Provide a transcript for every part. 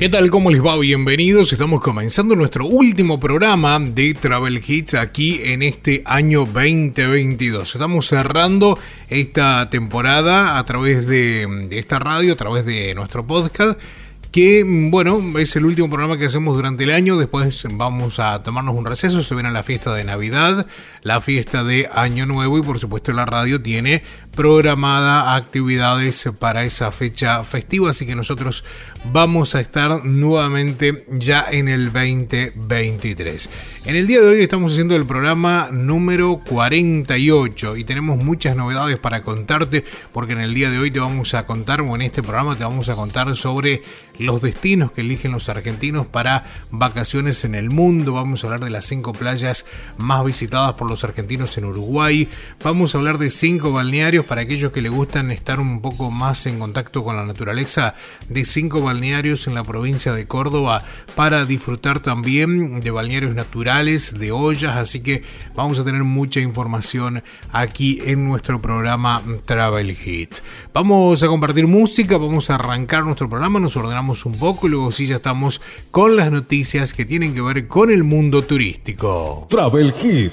¿Qué tal? ¿Cómo les va? Bienvenidos. Estamos comenzando nuestro último programa de Travel Hits aquí en este año 2022. Estamos cerrando esta temporada a través de, esta radio, a través de nuestro podcast que bueno, es el último programa que hacemos durante el año, después vamos a tomarnos un receso, se viene la fiesta de Navidad, la fiesta de Año Nuevo y por supuesto la radio tiene programada actividades para esa fecha festiva, así que nosotros vamos a estar nuevamente ya en el 2023. En el día de hoy estamos haciendo el programa número 48 y tenemos muchas novedades para contarte porque en el día de hoy te vamos a contar o en este programa te vamos a contar sobre los destinos que eligen los argentinos para vacaciones en el mundo. Vamos a hablar de las cinco playas más visitadas por los argentinos en Uruguay. Vamos a hablar de cinco balnearios para aquellos que le gustan estar un poco más en contacto con la naturaleza. De cinco balnearios en la provincia de Córdoba para disfrutar también de balnearios naturales, de ollas. Así que vamos a tener mucha información aquí en nuestro programa Travel Hits. Vamos a compartir música, vamos a arrancar nuestro programa, nos ordenamos un poco y luego sí ya estamos con las noticias que tienen que ver con el mundo turístico. Travel Hit.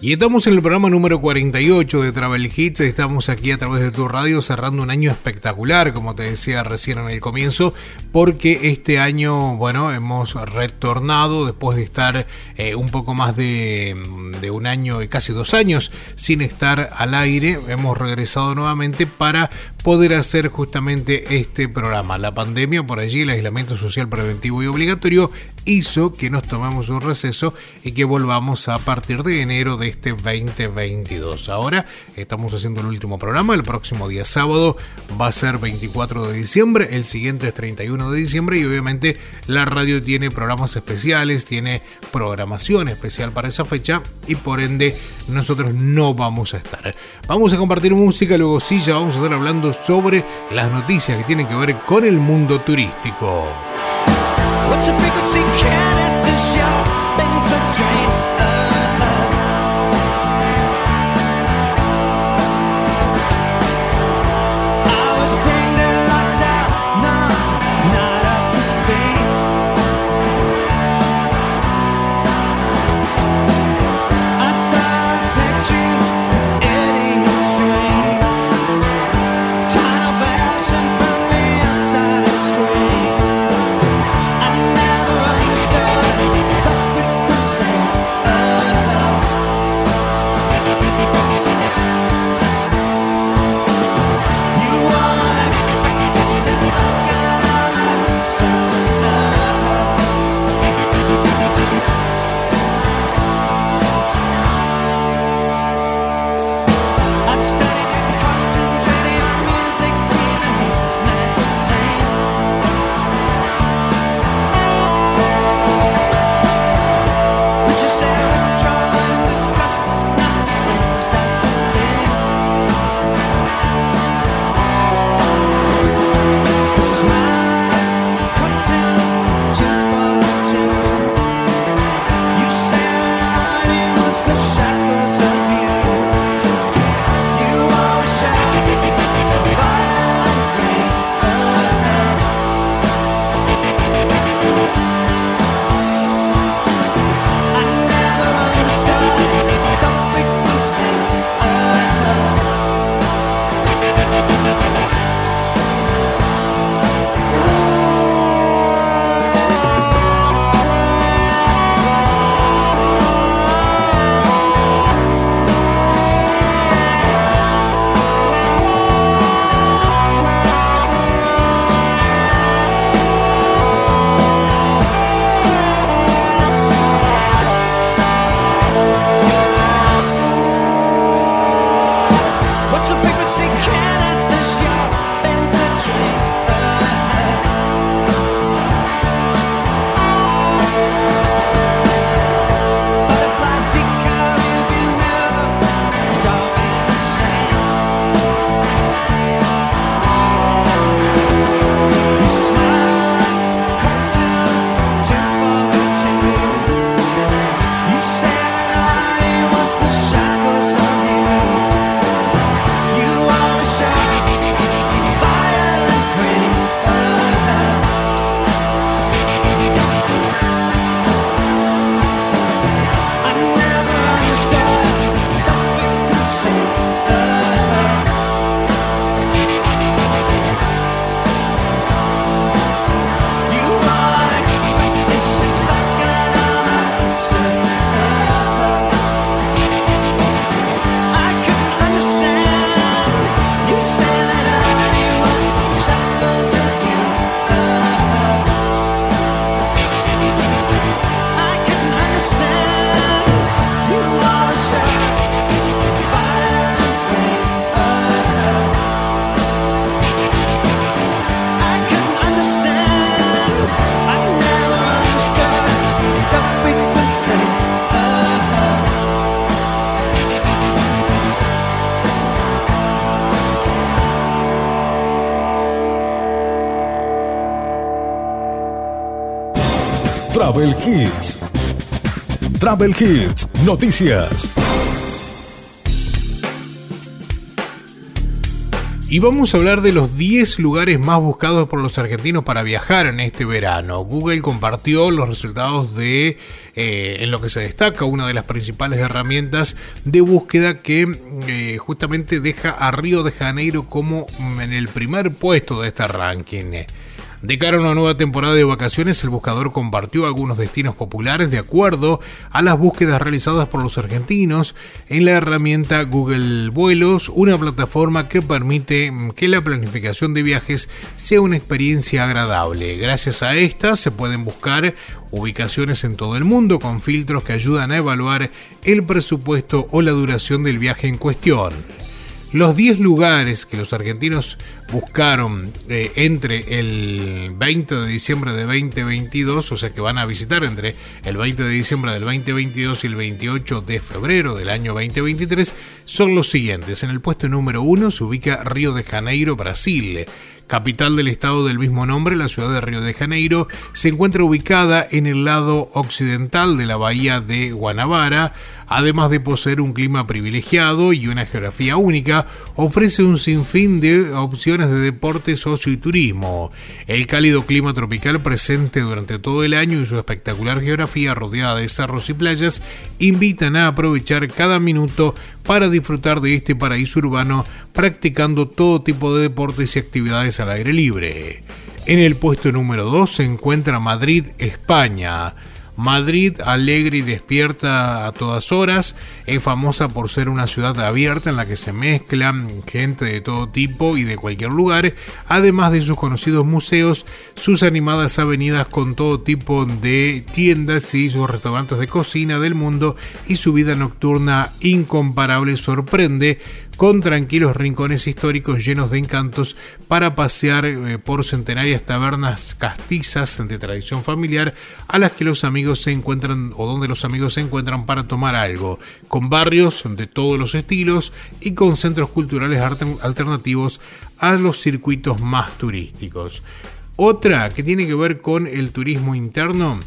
Y estamos en el programa número 48 de Travel Hits. Estamos aquí a través de tu radio cerrando un año espectacular, como te decía recién en el comienzo, porque este año, bueno, hemos retornado después de estar eh, un poco más de, de, un año y casi dos años sin estar al aire. Hemos regresado nuevamente para poder hacer justamente este programa. La pandemia por allí, el aislamiento social preventivo y obligatorio hizo que nos tomemos un receso y que volvamos a partir de enero de este 2022. Ahora estamos haciendo el último programa, el próximo día sábado va a ser 24 de diciembre, el siguiente es 31 de diciembre y obviamente la radio tiene programas especiales, tiene programación especial para esa fecha y por ende nosotros no vamos a estar. Vamos a compartir música, luego sí ya vamos a estar hablando sobre las noticias que tienen que ver con el mundo turístico. What's a frequency count? Travel Hits. Travel Hits, noticias. Y vamos a hablar de los 10 lugares más buscados por los argentinos para viajar en este verano. Google compartió los resultados de, eh, en lo que se destaca, una de las principales herramientas de búsqueda que eh, justamente deja a Río de Janeiro como en el primer puesto de este ranking. De cara a una nueva temporada de vacaciones, el buscador compartió algunos destinos populares de acuerdo a las búsquedas realizadas por los argentinos en la herramienta Google Vuelos, una plataforma que permite que la planificación de viajes sea una experiencia agradable. Gracias a esta se pueden buscar ubicaciones en todo el mundo con filtros que ayudan a evaluar el presupuesto o la duración del viaje en cuestión. Los 10 lugares que los argentinos buscaron eh, entre el 20 de diciembre de 2022, o sea que van a visitar entre el 20 de diciembre del 2022 y el 28 de febrero del año 2023, son los siguientes. En el puesto número 1 se ubica Río de Janeiro, Brasil. Capital del estado del mismo nombre, la ciudad de Río de Janeiro se encuentra ubicada en el lado occidental de la bahía de Guanabara, además de poseer un clima privilegiado y una geografía única, ofrece un sinfín de opciones de deporte, socio y turismo. El cálido clima tropical presente durante todo el año y su espectacular geografía rodeada de cerros y playas invitan a aprovechar cada minuto para disfrutar de este paraíso urbano practicando todo tipo de deportes y actividades al aire libre. En el puesto número 2 se encuentra Madrid, España. Madrid, alegre y despierta a todas horas, es famosa por ser una ciudad abierta en la que se mezclan gente de todo tipo y de cualquier lugar, además de sus conocidos museos, sus animadas avenidas con todo tipo de tiendas y sus restaurantes de cocina del mundo y su vida nocturna incomparable sorprende con tranquilos rincones históricos llenos de encantos para pasear eh, por centenarias tabernas castizas de tradición familiar a las que los amigos se encuentran o donde los amigos se encuentran para tomar algo, con barrios de todos los estilos y con centros culturales alternativos a los circuitos más turísticos. Otra que tiene que ver con el turismo interno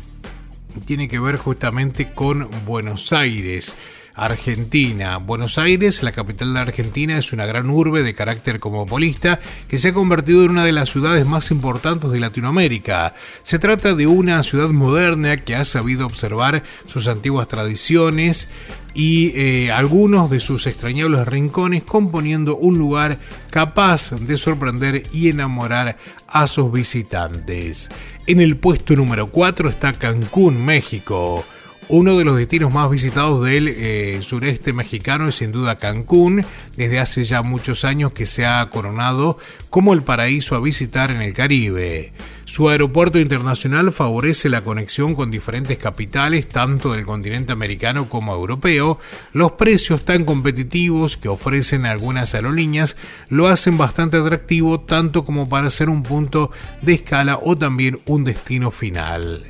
tiene que ver justamente con Buenos Aires. Argentina. Buenos Aires, la capital de Argentina, es una gran urbe de carácter cosmopolista que se ha convertido en una de las ciudades más importantes de Latinoamérica. Se trata de una ciudad moderna que ha sabido observar sus antiguas tradiciones y eh, algunos de sus extrañables rincones componiendo un lugar capaz de sorprender y enamorar a sus visitantes. En el puesto número 4 está Cancún, México. Uno de los destinos más visitados del eh, sureste mexicano es sin duda Cancún, desde hace ya muchos años que se ha coronado como el paraíso a visitar en el Caribe. Su aeropuerto internacional favorece la conexión con diferentes capitales, tanto del continente americano como europeo. Los precios tan competitivos que ofrecen algunas aerolíneas lo hacen bastante atractivo, tanto como para ser un punto de escala o también un destino final.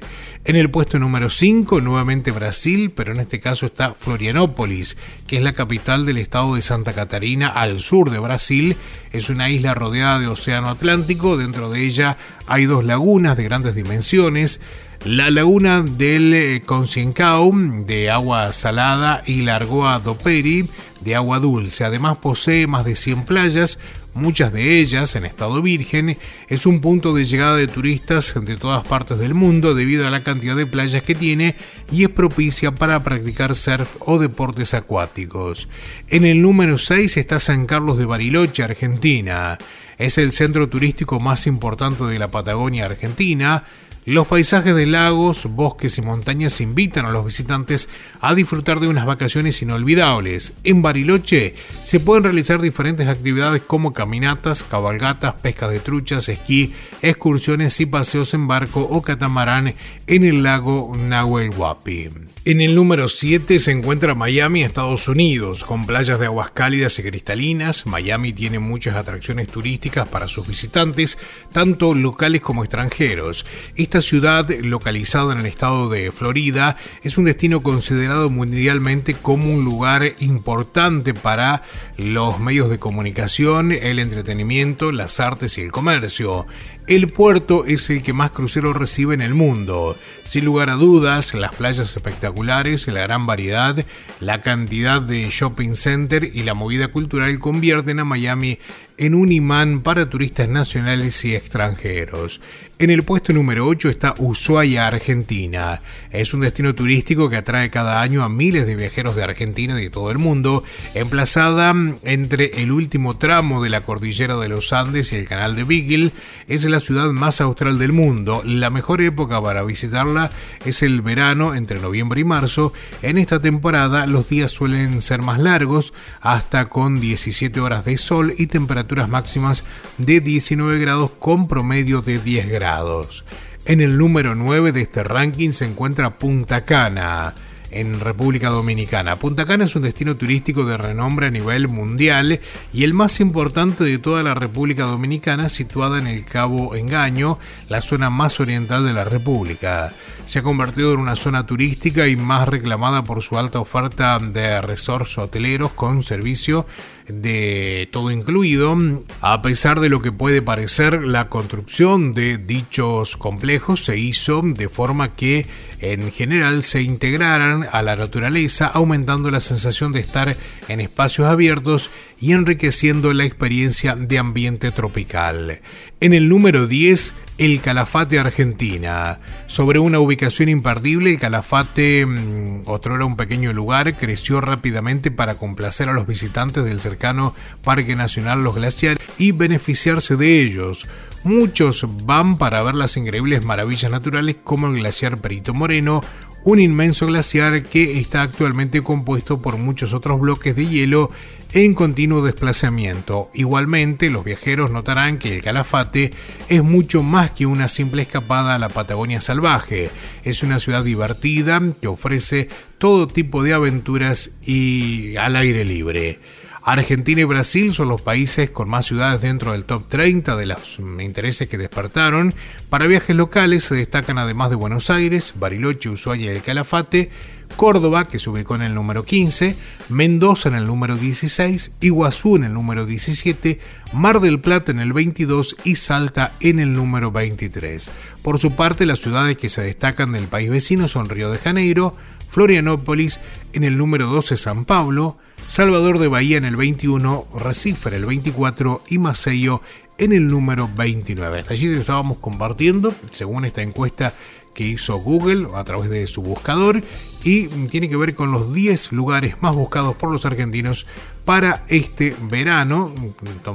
En el puesto número 5, nuevamente Brasil, pero en este caso está Florianópolis, que es la capital del estado de Santa Catarina al sur de Brasil. Es una isla rodeada de océano Atlántico, dentro de ella hay dos lagunas de grandes dimensiones. La laguna del eh, Consiencao, de agua salada, y la Argoa do Peri, de agua dulce. Además posee más de 100 playas, muchas de ellas en estado virgen, es un punto de llegada de turistas de todas partes del mundo debido a la cantidad de playas que tiene y es propicia para practicar surf o deportes acuáticos. En el número 6 está San Carlos de Bariloche, Argentina. Es el centro turístico más importante de la Patagonia Argentina, los paisajes de lagos, bosques y montañas invitan a los visitantes a disfrutar de unas vacaciones inolvidables. En Bariloche se pueden realizar diferentes actividades como caminatas, cabalgatas, pesca de truchas, esquí, excursiones y paseos en barco o catamarán en el lago Nahuel Huapi. En el número 7 se encuentra Miami, Estados Unidos, con playas de aguas cálidas y cristalinas. Miami tiene muchas atracciones turísticas para sus visitantes, tanto locales como extranjeros. Esta ciudad, localizada en el estado de Florida, es un destino considerado mundialmente como un lugar importante para los medios de comunicación, el entretenimiento, las artes y el comercio. El puerto es el que más cruceros recibe en el mundo. Sin lugar a dudas, las playas espectaculares, la gran variedad, la cantidad de shopping center y la movida cultural convierten a Miami en un imán para turistas nacionales y extranjeros. En el puesto número 8 está Ushuaia, Argentina. Es un destino turístico que atrae cada año a miles de viajeros de Argentina y de todo el mundo, emplazada entre el último tramo de la cordillera de los Andes y el canal de Beagle. Es la ciudad más austral del mundo. La mejor época para visitarla es el verano entre noviembre y marzo. En esta temporada los días suelen ser más largos, hasta con 17 horas de sol y temperaturas máximas de 19 grados con promedio de 10 grados. En el número 9 de este ranking se encuentra Punta Cana en República Dominicana. Punta Cana es un destino turístico de renombre a nivel mundial y el más importante de toda la República Dominicana, situada en el Cabo Engaño, la zona más oriental de la República. Se ha convertido en una zona turística y más reclamada por su alta oferta de resorts hoteleros con servicio de todo incluido, a pesar de lo que puede parecer la construcción de dichos complejos se hizo de forma que en general se integraran a la naturaleza, aumentando la sensación de estar en espacios abiertos y enriqueciendo la experiencia de ambiente tropical. En el número 10, el Calafate Argentina. Sobre una ubicación imperdible, el Calafate, mm, otro era un pequeño lugar, creció rápidamente para complacer a los visitantes del cercano Parque Nacional Los Glaciares y beneficiarse de ellos. Muchos van para ver las increíbles maravillas naturales como el glaciar Perito Moreno, un inmenso glaciar que está actualmente compuesto por muchos otros bloques de hielo en continuo desplazamiento. Igualmente, los viajeros notarán que el Calafate es mucho más que una simple escapada a la Patagonia salvaje. Es una ciudad divertida que ofrece todo tipo de aventuras y al aire libre. Argentina y Brasil son los países con más ciudades dentro del top 30 de los intereses que despertaron. Para viajes locales se destacan además de Buenos Aires, Bariloche, Ushuaia y el Calafate, Córdoba, que se ubicó en el número 15, Mendoza en el número 16, Iguazú en el número 17, Mar del Plata en el 22 y Salta en el número 23. Por su parte, las ciudades que se destacan del país vecino son Río de Janeiro, Florianópolis en el número 12 San Pablo, Salvador de Bahía en el 21, Recife en el 24 y Maceió en el número 29. Allí estábamos compartiendo, según esta encuesta que hizo Google a través de su buscador y tiene que ver con los 10 lugares más buscados por los argentinos para este verano.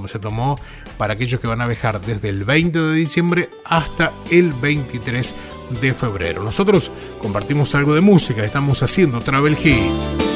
Se tomó para aquellos que van a viajar desde el 20 de diciembre hasta el 23 de febrero. Nosotros compartimos algo de música, estamos haciendo Travel Hits.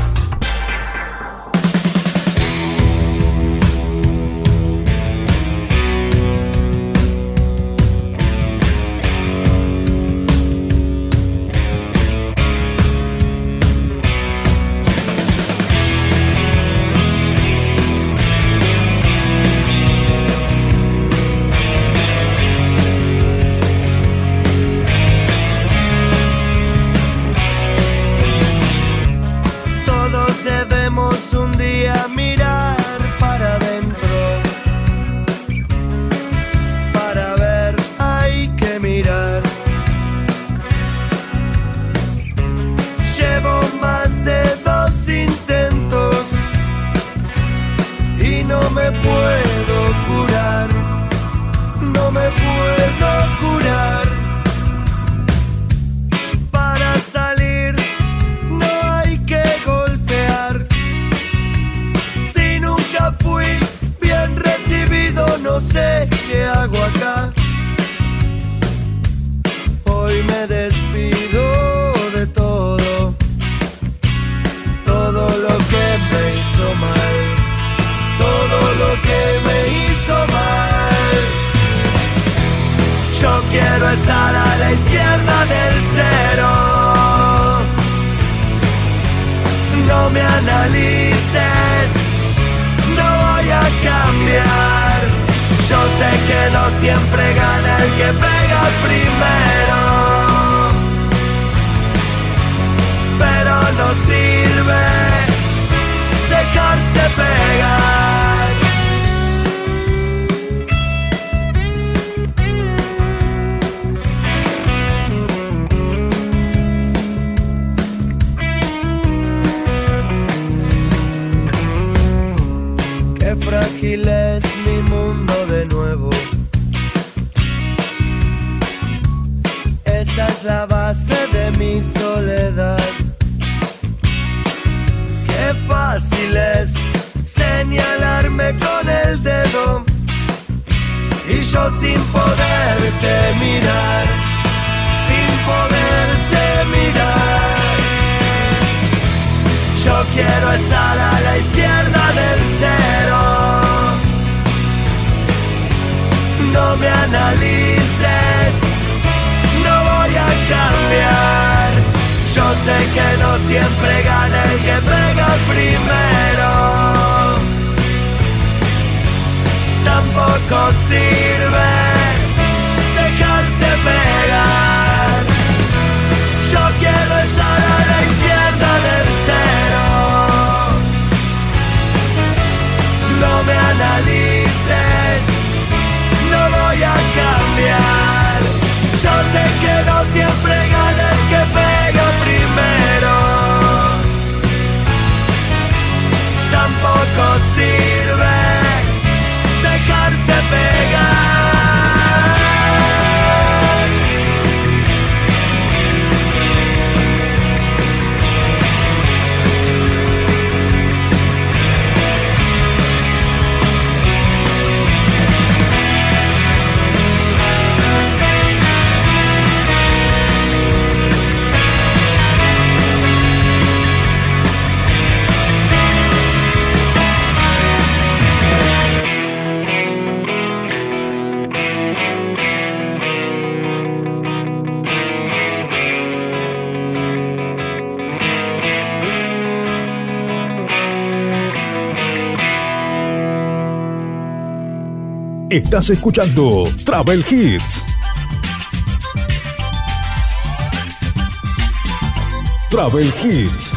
izquierda del cero. No me analices, no voy a cambiar. Yo sé que no siempre gana el que pega primero. Pero no sirve dejarse ver. la base de mi soledad. Qué fácil es señalarme con el dedo y yo sin poderte mirar, sin poderte mirar. Yo quiero estar a la izquierda del cero. No me analices. Yo sé que no siempre gana el que pega primero. Tampoco sirve dejarse pegar. Yo quiero estar a la izquierda del cero. No me analices, no voy a cambiar. Yo sé que no siempre gana el que pega primero. Tampoco sirve dejarse pegar. Estás escuchando Travel Hits. Travel Hits.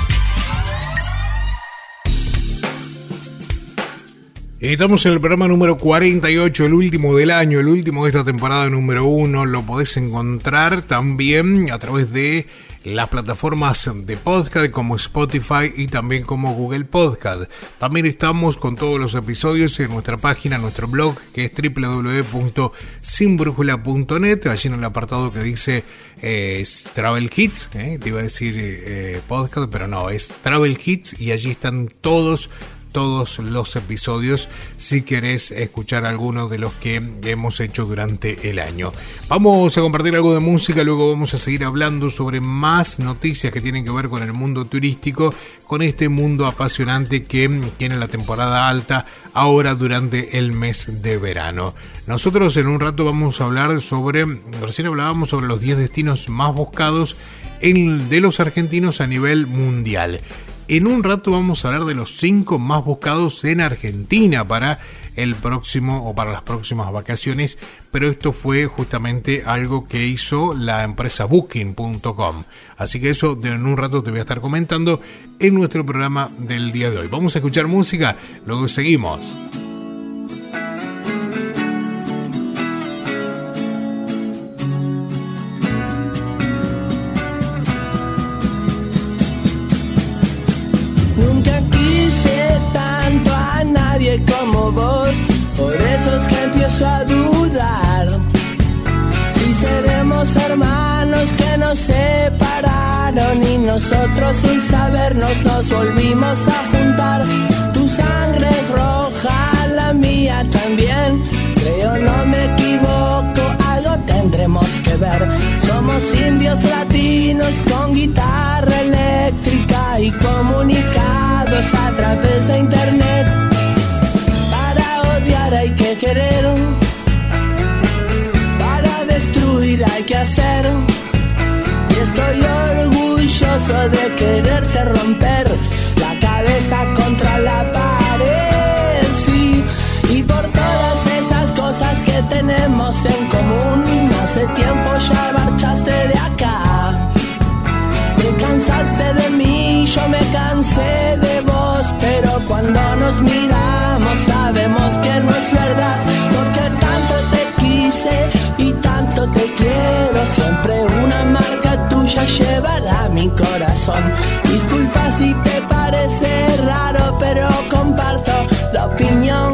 Estamos en el programa número 48, el último del año, el último de esta temporada número 1. Lo podés encontrar también a través de las plataformas de podcast como Spotify y también como Google Podcast. También estamos con todos los episodios en nuestra página, nuestro blog, que es www.sinbrújula.net. Allí en el apartado que dice eh, Travel Hits, eh, te iba a decir eh, podcast, pero no, es Travel Hits y allí están todos todos los episodios si querés escuchar alguno de los que hemos hecho durante el año. Vamos a compartir algo de música, luego vamos a seguir hablando sobre más noticias que tienen que ver con el mundo turístico, con este mundo apasionante que tiene la temporada alta ahora durante el mes de verano. Nosotros en un rato vamos a hablar sobre, recién hablábamos sobre los 10 destinos más buscados de los argentinos a nivel mundial. En un rato vamos a hablar de los 5 más buscados en Argentina para el próximo o para las próximas vacaciones, pero esto fue justamente algo que hizo la empresa booking.com. Así que eso de en un rato te voy a estar comentando en nuestro programa del día de hoy. Vamos a escuchar música, luego seguimos. Seremos hermanos que nos separaron y nosotros sin sabernos nos volvimos a juntar. Tu sangre roja, la mía también. Creo no me equivoco, algo tendremos que ver. Somos indios latinos con guitarra eléctrica y comunicados a través de internet hay que querer, estoy orgulloso de quererse romper la cabeza contra la corazón. Disculpa si te parece raro, pero comparto la opinión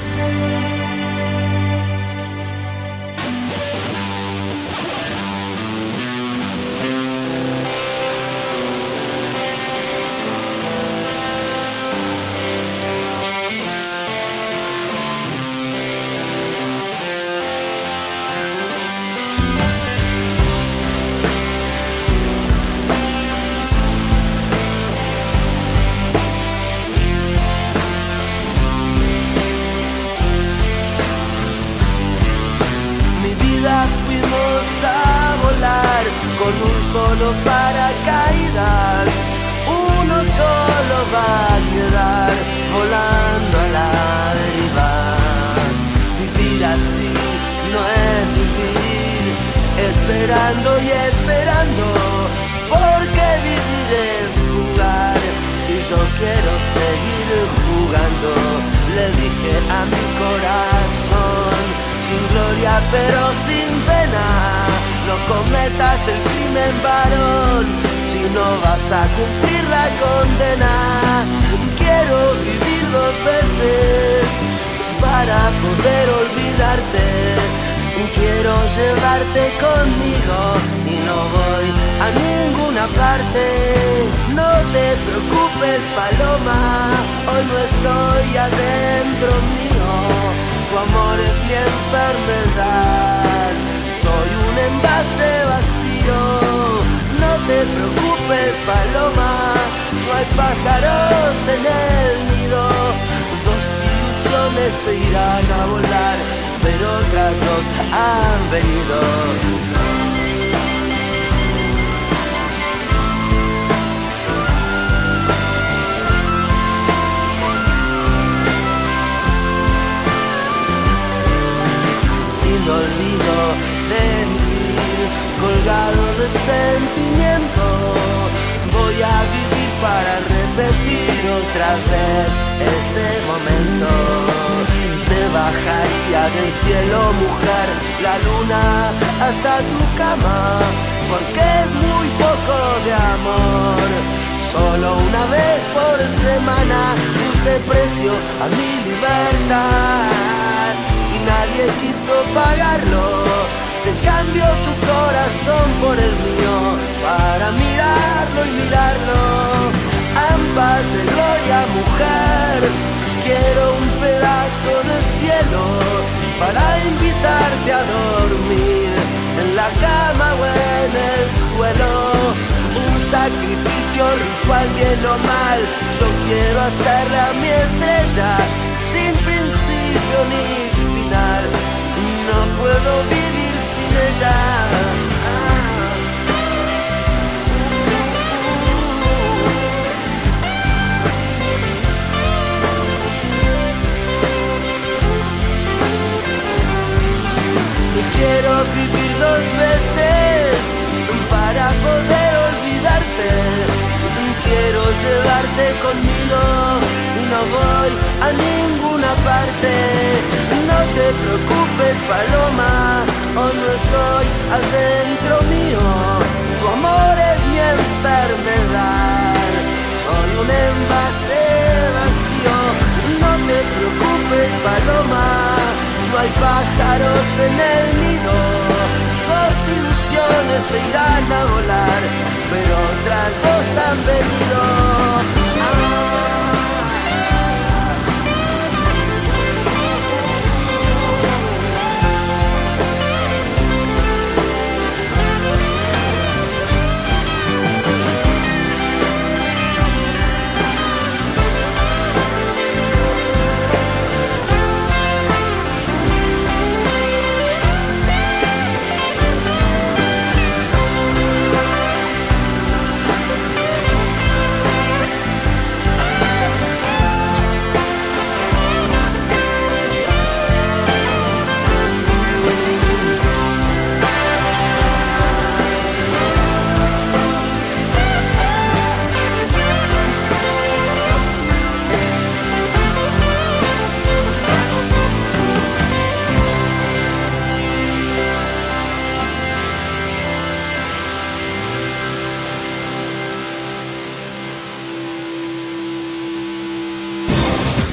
conmigo y no voy a ninguna parte. No te preocupes, paloma, hoy no estoy adentro mío. Tu amor es mi enfermedad, solo un envase vacío. No te preocupes, paloma, no hay pájaros en el nido se irán a volar, pero otras dos han venido. Ah.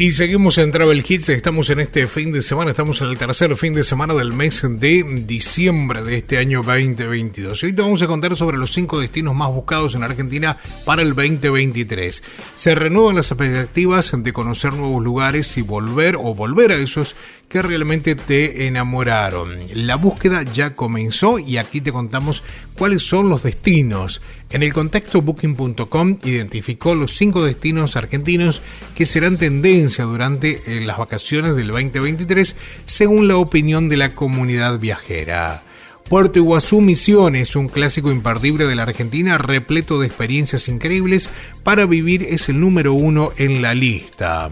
Y seguimos en Travel Hits, estamos en este fin de semana, estamos en el tercer fin de semana del mes de diciembre de este año 2022. Y hoy te vamos a contar sobre los cinco destinos más buscados en Argentina para el 2023. Se renuevan las expectativas de conocer nuevos lugares y volver o volver a esos que realmente te enamoraron. La búsqueda ya comenzó y aquí te contamos cuáles son los destinos. En el contexto booking.com identificó los cinco destinos argentinos que serán tendencia durante eh, las vacaciones del 2023 según la opinión de la comunidad viajera. Puerto Iguazú Misiones, un clásico imperdible de la Argentina repleto de experiencias increíbles para vivir, es el número uno en la lista.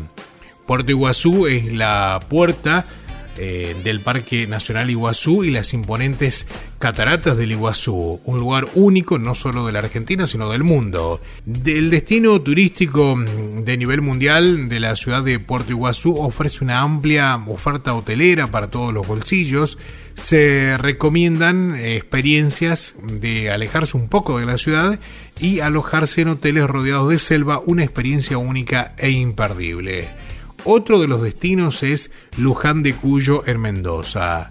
Puerto Iguazú es la puerta eh, del Parque Nacional Iguazú y las imponentes cataratas del Iguazú, un lugar único no solo de la Argentina sino del mundo. Del destino turístico de nivel mundial de la ciudad de Puerto Iguazú ofrece una amplia oferta hotelera para todos los bolsillos. Se recomiendan experiencias de alejarse un poco de la ciudad y alojarse en hoteles rodeados de selva, una experiencia única e imperdible. Otro de los destinos es Luján de Cuyo en Mendoza.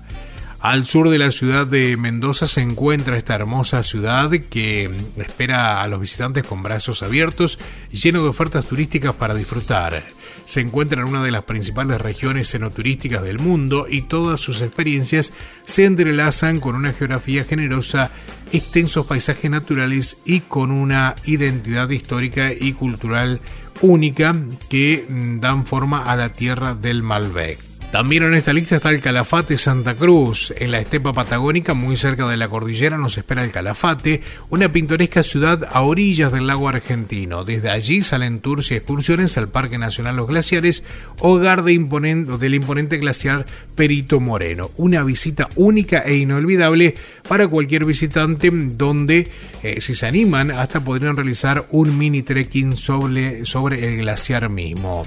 Al sur de la ciudad de Mendoza se encuentra esta hermosa ciudad que espera a los visitantes con brazos abiertos, lleno de ofertas turísticas para disfrutar. Se encuentra en una de las principales regiones cenoturísticas del mundo y todas sus experiencias se entrelazan con una geografía generosa, extensos paisajes naturales y con una identidad histórica y cultural única que mm, dan forma a la tierra del Malbec. También en esta lista está el Calafate Santa Cruz. En la estepa patagónica, muy cerca de la cordillera, nos espera el Calafate, una pintoresca ciudad a orillas del lago argentino. Desde allí salen tours y excursiones al Parque Nacional Los Glaciares, hogar de del imponente glaciar Perito Moreno. Una visita única e inolvidable para cualquier visitante, donde, eh, si se animan, hasta podrían realizar un mini trekking sobre, sobre el glaciar mismo.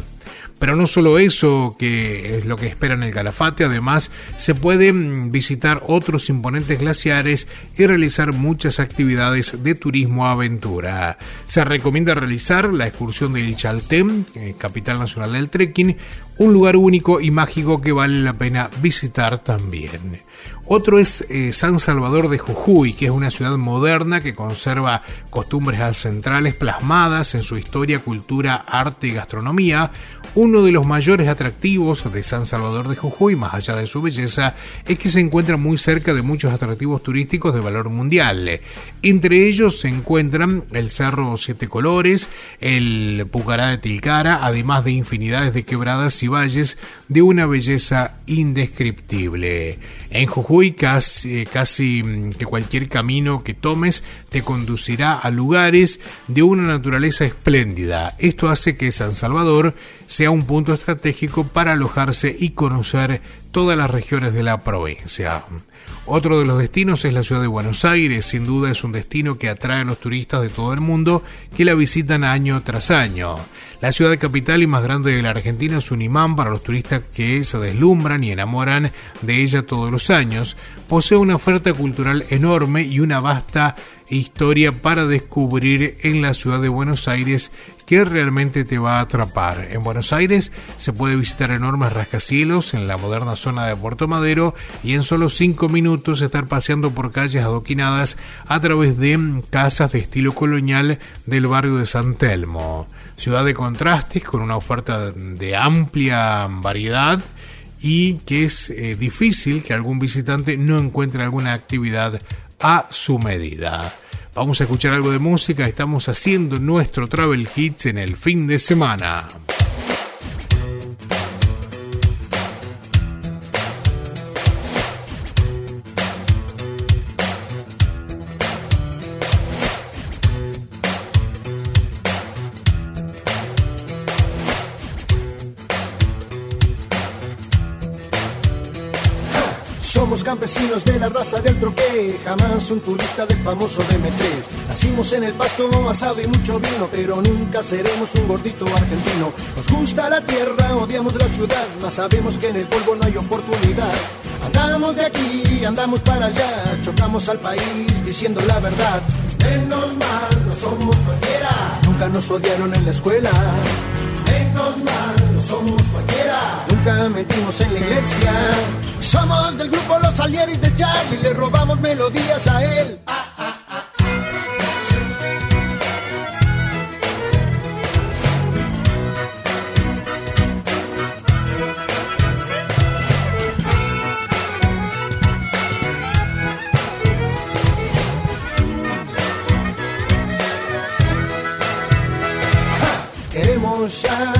Pero no solo eso, que es lo que espera en el Calafate, además se pueden visitar otros imponentes glaciares y realizar muchas actividades de turismo aventura. Se recomienda realizar la excursión del Chaltén, eh, capital nacional del trekking, un lugar único y mágico que vale la pena visitar también. Otro es eh, San Salvador de Jujuy, que es una ciudad moderna que conserva costumbres ancestrales plasmadas en su historia, cultura, arte y gastronomía. Uno de los mayores atractivos de San Salvador de Jujuy, más allá de su belleza, es que se encuentra muy cerca de muchos atractivos turísticos de valor mundial. Entre ellos se encuentran el Cerro Siete Colores, el Pucará de Tilcara, además de infinidades de quebradas y valles de una belleza indescriptible. En Jujuy casi, casi mm, que cualquier camino que tomes te conducirá a lugares de una naturaleza espléndida. Esto hace que San Salvador sea un punto estratégico para alojarse y conocer todas las regiones de la provincia. Otro de los destinos es la ciudad de Buenos Aires, sin duda es un destino que atrae a los turistas de todo el mundo que la visitan año tras año. La ciudad capital y más grande de la Argentina es un imán para los turistas que se deslumbran y enamoran de ella todos los años. Posee una oferta cultural enorme y una vasta historia para descubrir en la ciudad de Buenos Aires que realmente te va a atrapar. En Buenos Aires se puede visitar enormes rascacielos en la moderna zona de Puerto Madero y en solo 5 minutos estar paseando por calles adoquinadas a través de casas de estilo colonial del barrio de San Telmo. Ciudad de contrastes con una oferta de amplia variedad y que es eh, difícil que algún visitante no encuentre alguna actividad a su medida. Vamos a escuchar algo de música, estamos haciendo nuestro Travel Hits en el fin de semana. Somos campesinos de la raza del troque, jamás un turista del famoso DM3. Nacimos en el pasto asado y mucho vino, pero nunca seremos un gordito argentino. Nos gusta la tierra, odiamos la ciudad, mas sabemos que en el polvo no hay oportunidad. Andamos de aquí, andamos para allá, chocamos al país diciendo la verdad. Menos mal, no somos cualquiera. Nunca nos odiaron en la escuela. Menos mal, no somos cualquiera. Nunca metimos en la iglesia. Somos del grupo Los Salieris de Charlie, le robamos melodías a él. Queremos ya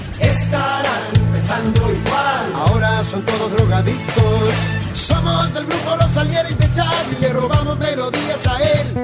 Estarán pensando igual, ahora son todos drogadictos. Somos del grupo Los Salieris de Charlie, le robamos melodías a él.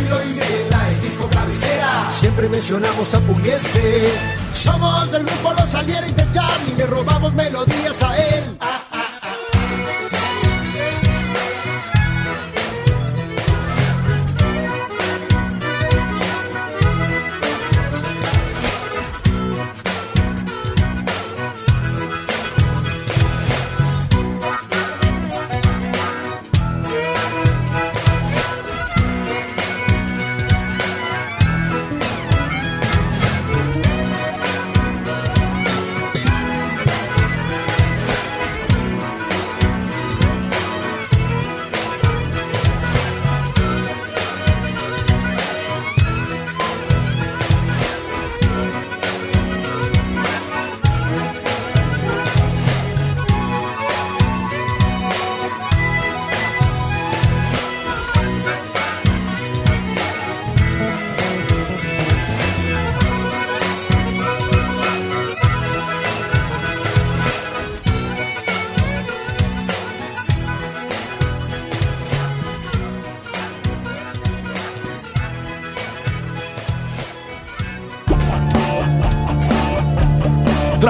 Y. Siempre mencionamos a Pugliese. Somos del grupo Los Salieris de Charlie, le robamos melodías a él.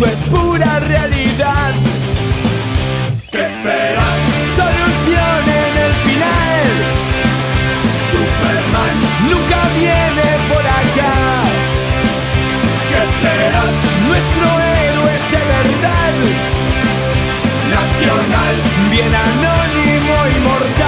Esto es pura realidad. ¿Qué esperas? Solución en el final. Superman nunca viene por acá. ¿Qué esperas? Nuestro héroe es de verdad. Nacional, bien anónimo y mortal.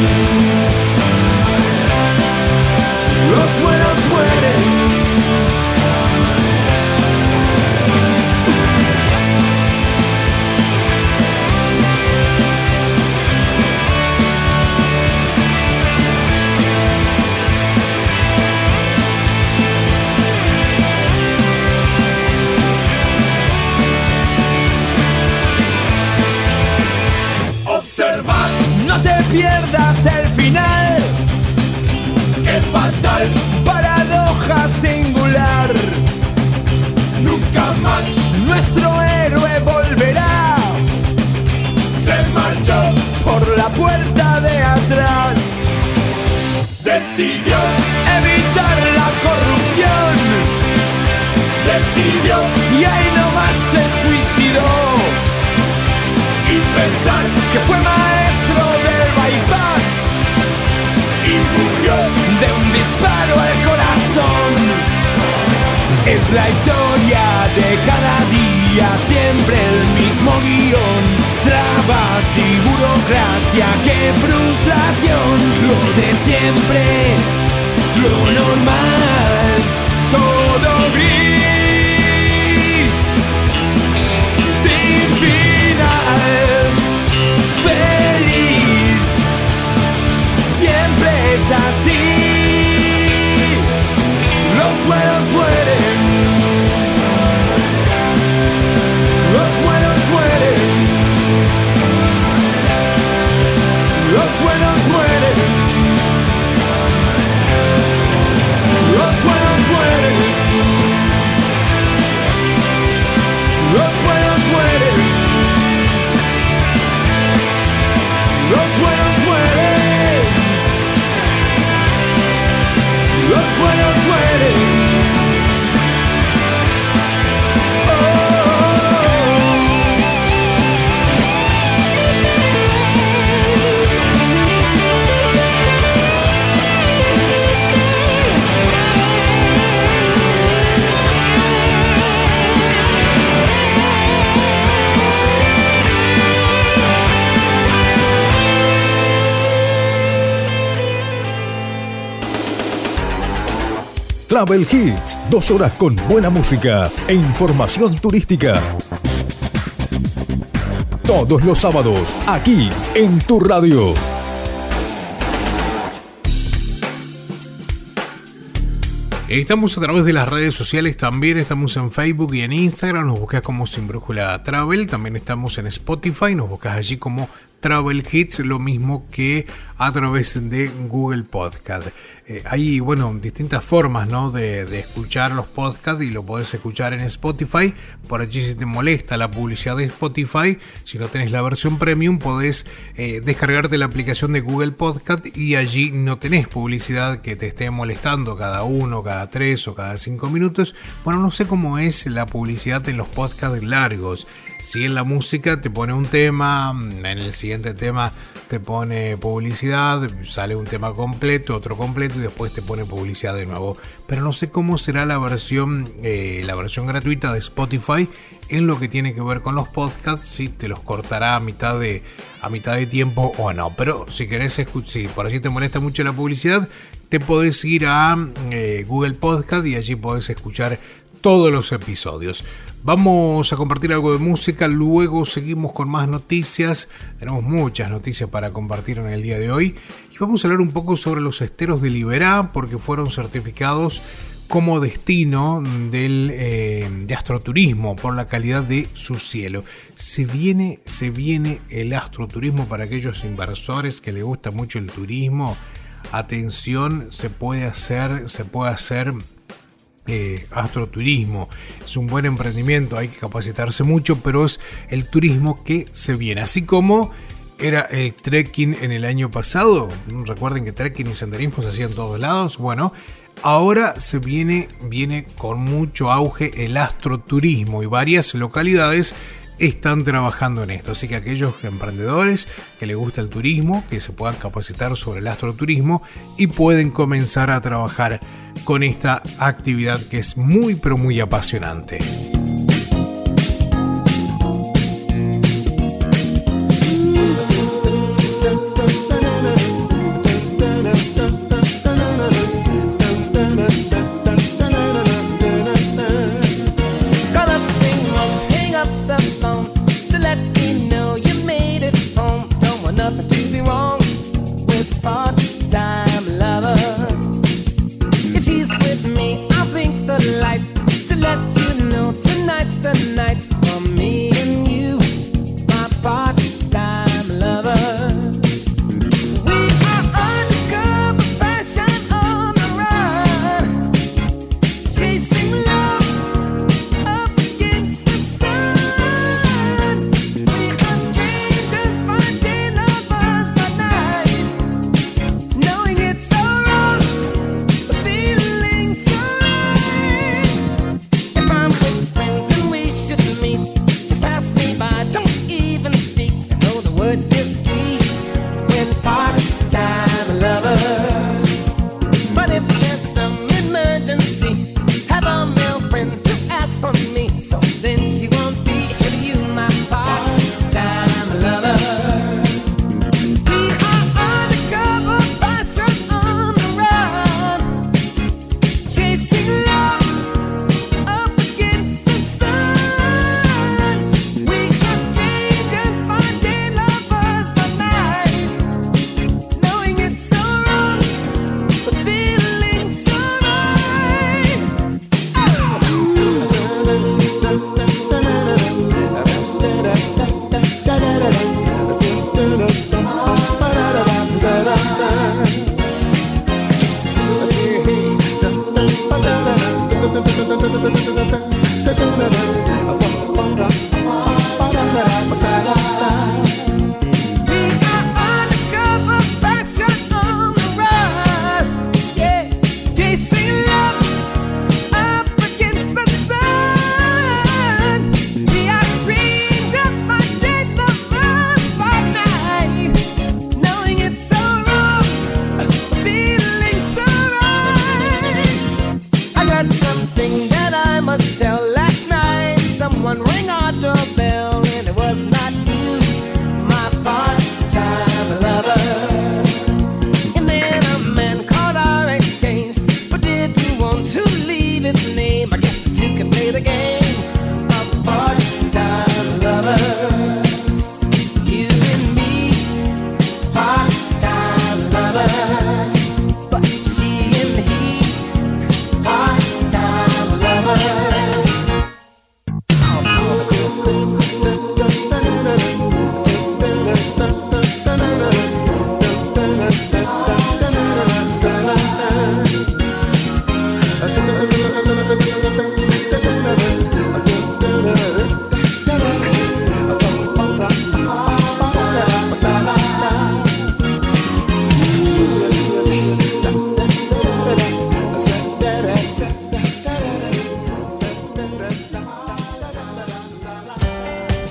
you Decidió evitar la corrupción. Decidió y ahí nomás se suicidó y pensar que fue maestro del bypass y murió de un disparo al corazón. Es la historia de cada día, siempre el mismo guion. Trabas y burocracia, qué frustración. Lo de siempre, lo normal, todo gris sin final, feliz, siempre es así. Los buenos mueren, los Travel Hits, dos horas con buena música e información turística. Todos los sábados, aquí en tu radio. Estamos a través de las redes sociales también, estamos en Facebook y en Instagram, nos buscas como Sin Brújula Travel, también estamos en Spotify, nos buscas allí como Travel Hits, lo mismo que a través de Google Podcast. Eh, hay, bueno, distintas formas, ¿no? De, escuchar los podcasts y lo podés escuchar en Spotify. Por allí si te molesta la publicidad de Spotify, si no tenés la versión premium, podés eh, descargarte la aplicación de Google Podcast y allí no tenés publicidad que te esté molestando cada uno, cada tres o cada cinco minutos. Bueno, no sé cómo es la publicidad en los podcasts largos. Si en la música te pone un tema, en el siguiente tema te pone publicidad, sale un tema completo, otro completo y después te pone publicidad de nuevo. Pero no sé cómo será la versión, eh, la versión gratuita de Spotify en lo que tiene que ver con los podcasts, si te los cortará a mitad de, a mitad de tiempo o no. Pero si querés escuchar, si por allí te molesta mucho la publicidad, te podés ir a eh, Google Podcast y allí podés escuchar todos los episodios. Vamos a compartir algo de música, luego seguimos con más noticias. Tenemos muchas noticias para compartir en el día de hoy. Y vamos a hablar un poco sobre los esteros de Liberá, porque fueron certificados como destino del, eh, de astroturismo por la calidad de su cielo. Se viene, se viene el astroturismo para aquellos inversores que les gusta mucho el turismo. Atención, se puede hacer, se puede hacer astroturismo. Es un buen emprendimiento, hay que capacitarse mucho, pero es el turismo que se viene. Así como era el trekking en el año pasado. Recuerden que trekking y senderismo se hacían todos lados. Bueno, ahora se viene, viene con mucho auge el astroturismo y varias localidades están trabajando en esto. Así que aquellos emprendedores que les gusta el turismo, que se puedan capacitar sobre el astroturismo y pueden comenzar a trabajar con esta actividad que es muy pero muy apasionante.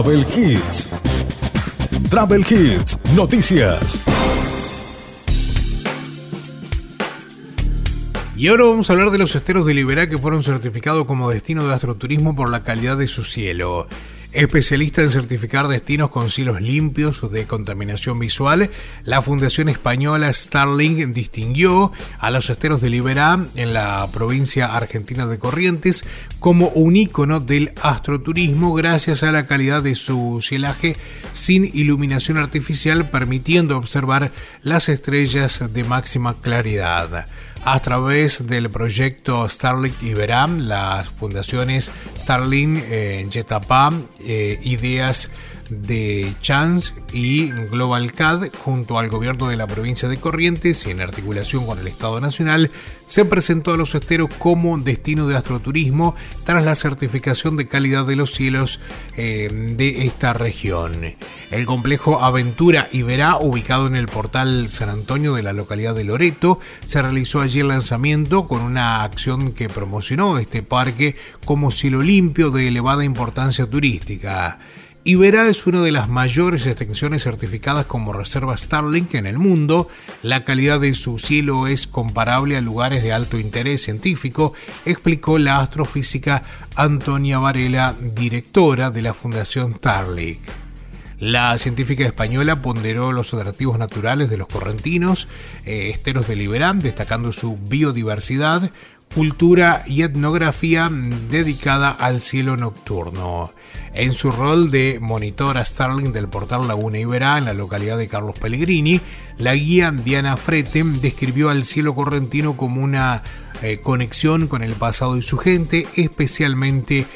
Travel Hits. Travel Hits, noticias. Y ahora vamos a hablar de los esteros de Liberá que fueron certificados como destino de astroturismo por la calidad de su cielo. Especialista en certificar destinos con cielos limpios de contaminación visual, la Fundación Española Starlink distinguió a los esteros de Liberá en la provincia argentina de Corrientes como un ícono del astroturismo gracias a la calidad de su cielaje sin iluminación artificial permitiendo observar las estrellas de máxima claridad a través del proyecto Starlink Iberam, las fundaciones Starlink, eh, Jetapam, eh, Ideas de Chance y Global CAD junto al gobierno de la provincia de Corrientes y en articulación con el Estado Nacional se presentó a los esteros como destino de astroturismo tras la certificación de calidad de los cielos eh, de esta región. El complejo Aventura Iberá, ubicado en el portal San Antonio de la localidad de Loreto, se realizó allí el lanzamiento con una acción que promocionó este parque como cielo limpio de elevada importancia turística. Iberá es una de las mayores extensiones certificadas como reserva Starlink en el mundo. La calidad de su cielo es comparable a lugares de alto interés científico, explicó la astrofísica Antonia Varela, directora de la Fundación Starlink. La científica española ponderó los atractivos naturales de los correntinos, eh, esteros de Liberán, destacando su biodiversidad, cultura y etnografía dedicada al cielo nocturno. En su rol de monitora Starling del portal Laguna Iberá en la localidad de Carlos Pellegrini, la guía Diana Frete describió al cielo correntino como una eh, conexión con el pasado y su gente, especialmente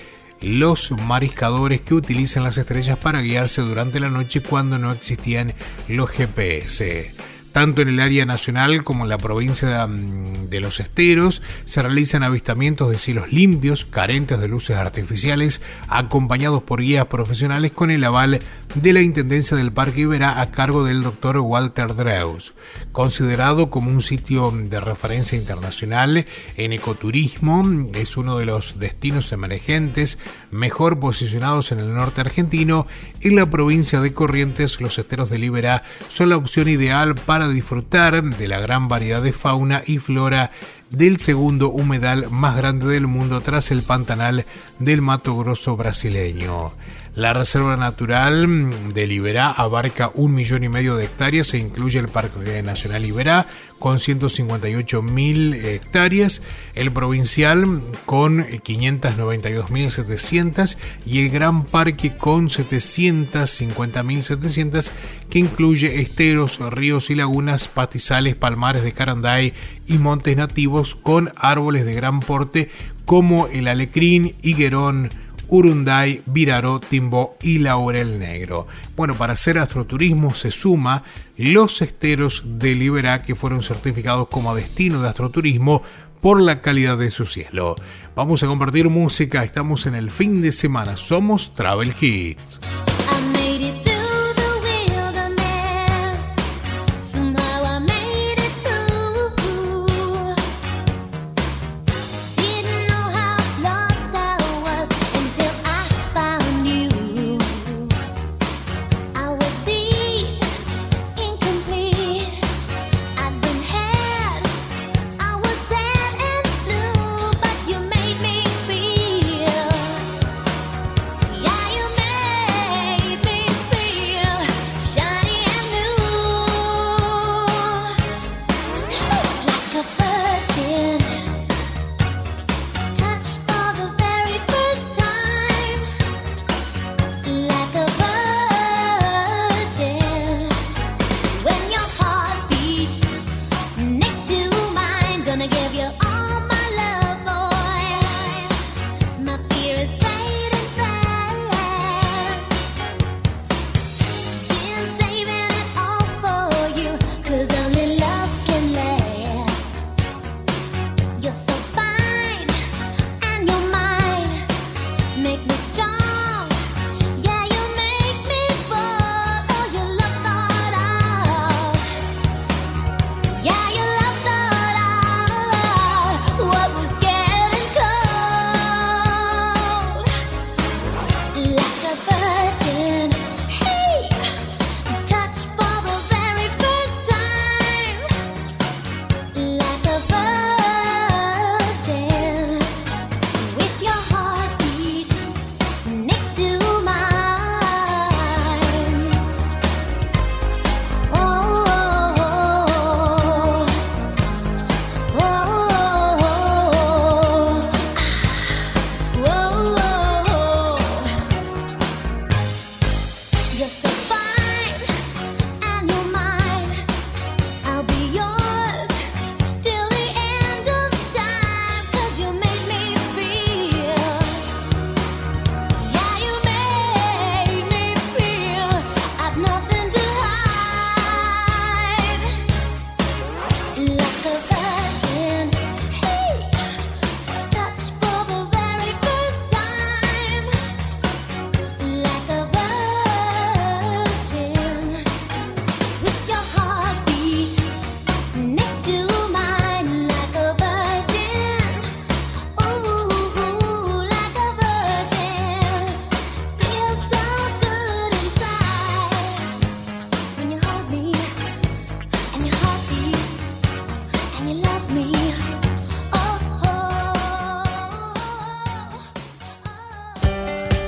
los mariscadores que utilizan las estrellas para guiarse durante la noche cuando no existían los GPS. Tanto en el área nacional como en la provincia mm, de Los Esteros se realizan avistamientos de cielos limpios, carentes de luces artificiales, acompañados por guías profesionales con el aval de la Intendencia del Parque Iberá a cargo del doctor Walter Dreus. Considerado como un sitio de referencia internacional en ecoturismo, es uno de los destinos emergentes mejor posicionados en el norte argentino. En la provincia de Corrientes, los esteros del Iberá son la opción ideal para disfrutar de la gran variedad de fauna y flora del segundo humedal más grande del mundo tras el pantanal del Mato Grosso brasileño. La Reserva Natural de Liberá abarca un millón y medio de hectáreas e incluye el Parque Nacional Liberá con 158 mil hectáreas, el provincial con 592.700 y el Gran Parque con 750.700 que incluye esteros, ríos y lagunas, pastizales, palmares de Caranday y montes nativos con árboles de gran porte como el alecrín, higuerón, Urunday, Viraró, Timbó y Laurel Negro. Bueno, para hacer astroturismo se suma los esteros de Liberá que fueron certificados como destino de astroturismo por la calidad de su cielo. Vamos a compartir música, estamos en el fin de semana, somos Travel Hits.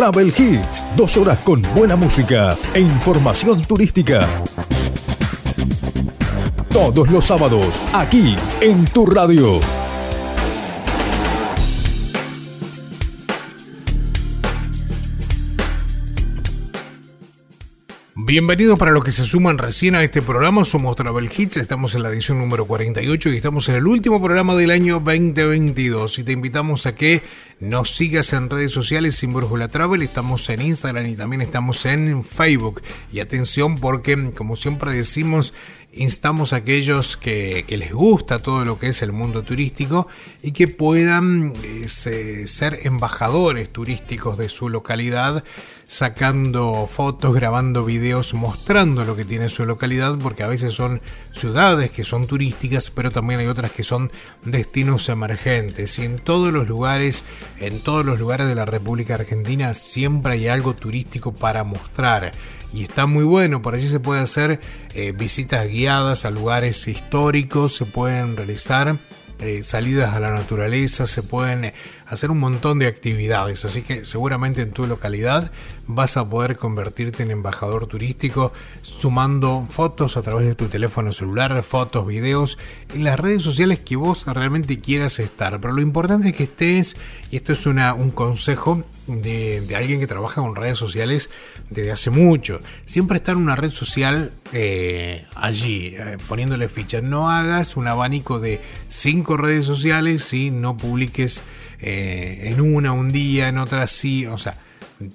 Travel Hits, dos horas con buena música e información turística. Todos los sábados, aquí en tu radio. Bienvenidos para los que se suman recién a este programa. Somos Travel Hits, estamos en la edición número 48 y estamos en el último programa del año 2022. Y te invitamos a que nos sigas en redes sociales sin Brújula Travel. Estamos en Instagram y también estamos en Facebook. Y atención porque, como siempre decimos, instamos a aquellos que, les gusta todo lo que es el mundo turístico y que puedan eh, ser embajadores turísticos de su localidad sacando fotos, grabando videos, mostrando lo que tiene su localidad, porque a veces son ciudades que son turísticas, pero también hay otras que son destinos emergentes. Y en todos los lugares, en todos los lugares de la República Argentina, siempre hay algo turístico para mostrar. Y está muy bueno, por allí se puede hacer eh, visitas guiadas a lugares históricos, se pueden realizar eh, salidas a la naturaleza, se pueden hacer un montón de actividades, así que seguramente en tu localidad vas a poder convertirte en embajador turístico sumando fotos a través de tu teléfono celular, fotos, videos en las redes sociales que vos realmente quieras estar, pero lo importante es que estés, y esto es una, un consejo de, alguien que trabaja con redes sociales desde hace mucho, siempre estar en una red social eh, allí, poniéndole ficha, no hagas un abanico de cinco redes sociales y no publiques eh, en una un día, en otra sí, o sea,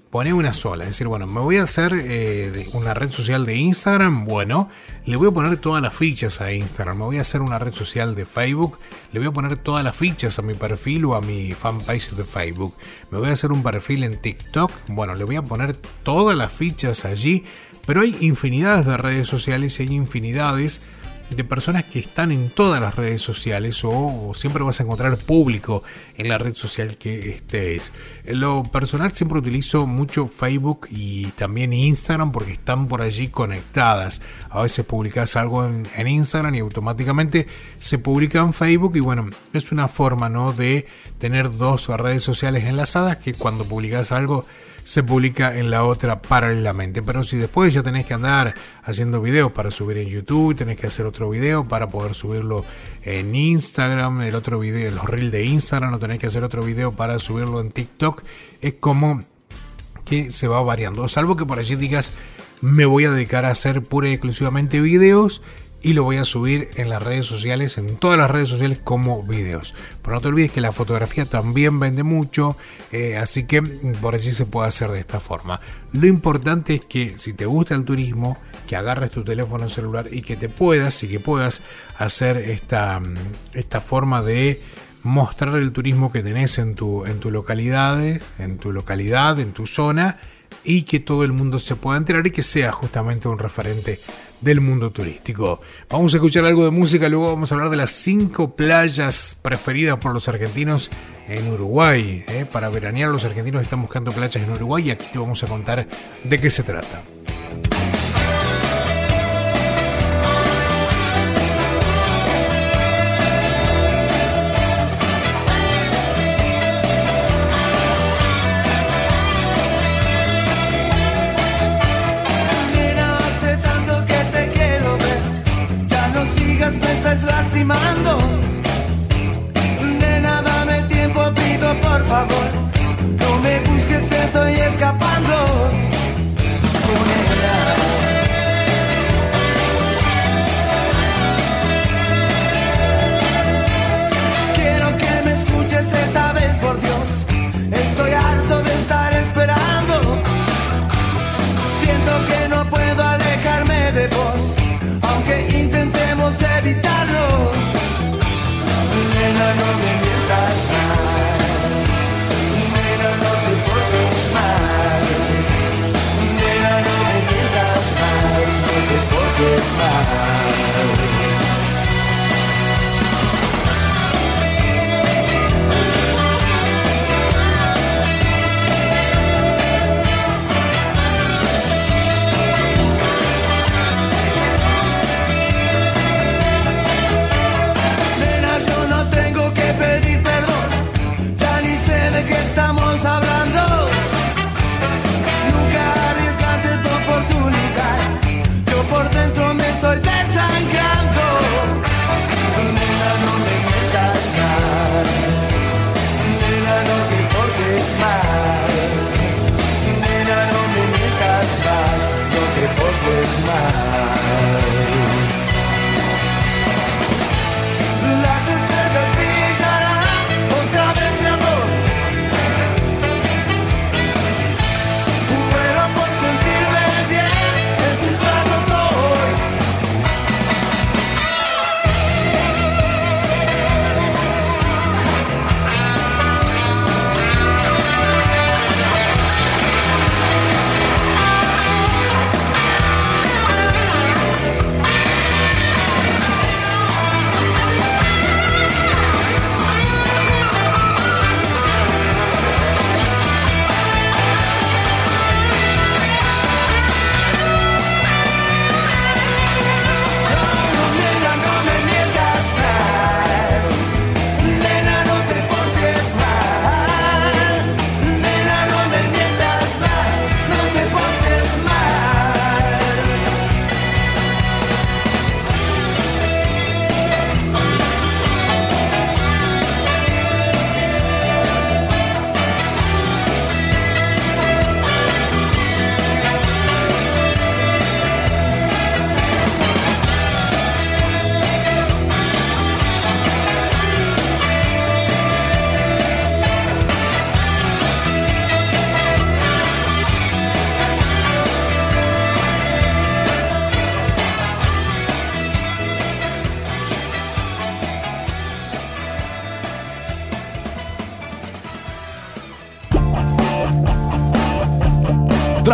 pone una sola, es decir, bueno, me voy a hacer eh, una red social de Instagram, bueno, le voy a poner todas las fichas a Instagram, me voy a hacer una red social de Facebook, le voy a poner todas las fichas a mi perfil o a mi fanpage de Facebook, me voy a hacer un perfil en TikTok, bueno, le voy a poner todas las fichas allí, pero hay infinidades de redes sociales y hay infinidades de personas que están en todas las redes sociales o, siempre vas a encontrar público en la red social que estés. En lo personal siempre utilizo mucho Facebook y también Instagram porque están por allí conectadas. A veces publicas algo en, Instagram y automáticamente se publica en Facebook y bueno, es una forma ¿no? de tener dos redes sociales enlazadas que cuando publicas algo se publica en la otra paralelamente. Pero si después ya tenés que andar haciendo videos para subir en YouTube, tenés que hacer otro video para poder subirlo en Instagram, el otro video, los reels de Instagram, no tenés que hacer otro video para subirlo en TikTok, es como que se va variando. Salvo que por allí digas, me voy a dedicar a hacer pura y exclusivamente videos y lo voy a subir en las redes sociales, en todas las redes sociales como videos. Pero no te olvides que la fotografía también vende mucho, eh, así que por allí se puede hacer de esta forma. Lo importante es que si te gusta el turismo, que agarres tu teléfono celular y que te puedas y que puedas hacer esta, esta forma de mostrar el turismo que tenés en tu, en tu localidad, en tu localidad, en tu zona y que todo el mundo se pueda enterar y que sea justamente un referente del mundo turístico. Vamos a escuchar algo de música, luego vamos a hablar de las cinco playas preferidas por los argentinos en Uruguay. ¿eh? Para veranear los argentinos están buscando playas en Uruguay y aquí te vamos a contar de qué se trata. Lastimando. Nena, dame tiempo, pido por favor. No me busques, estoy escapando. Quiero que me escuches esta vez, por Dios.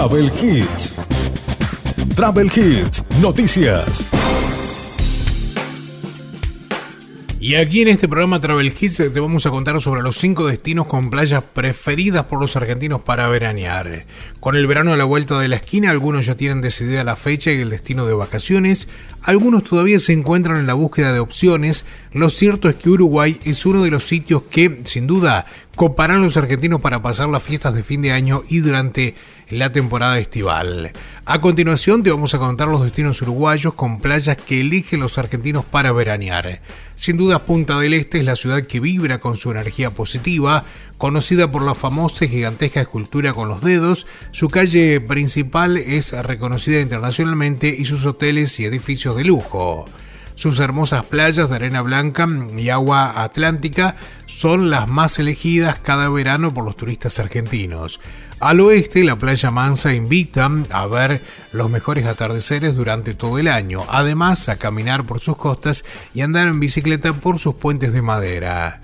Travel Hits. Travel Hits, noticias. Y aquí en este programa Travel Hits te vamos a contar sobre los 5 destinos con playas preferidas por los argentinos para veranear. Con el verano a la vuelta de la esquina, algunos ya tienen decidida la fecha y el destino de vacaciones, algunos todavía se encuentran en la búsqueda de opciones. Lo cierto es que Uruguay es uno de los sitios que, sin duda, coparán los argentinos para pasar las fiestas de fin de año y durante la temporada estival. A continuación te vamos a contar los destinos uruguayos con playas que eligen los argentinos para veranear. Sin duda Punta del Este es la ciudad que vibra con su energía positiva, conocida por la famosa y gigantesca escultura con los dedos, su calle principal es reconocida internacionalmente y sus hoteles y edificios de lujo. Sus hermosas playas de arena blanca y agua atlántica son las más elegidas cada verano por los turistas argentinos. Al oeste, la playa Mansa invita a ver los mejores atardeceres durante todo el año, además a caminar por sus costas y andar en bicicleta por sus puentes de madera.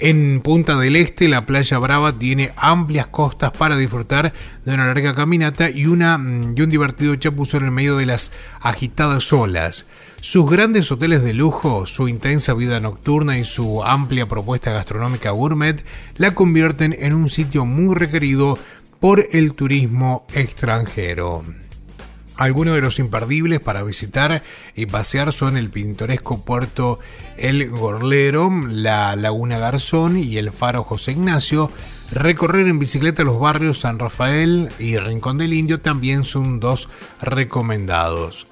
En Punta del Este, la playa Brava tiene amplias costas para disfrutar de una larga caminata y, una, y un divertido chapuzón en medio de las agitadas olas. Sus grandes hoteles de lujo, su intensa vida nocturna y su amplia propuesta gastronómica gourmet la convierten en un sitio muy requerido por el turismo extranjero. Algunos de los imperdibles para visitar y pasear son el pintoresco puerto El Gorlero, la Laguna Garzón y el faro José Ignacio. Recorrer en bicicleta los barrios San Rafael y Rincón del Indio también son dos recomendados.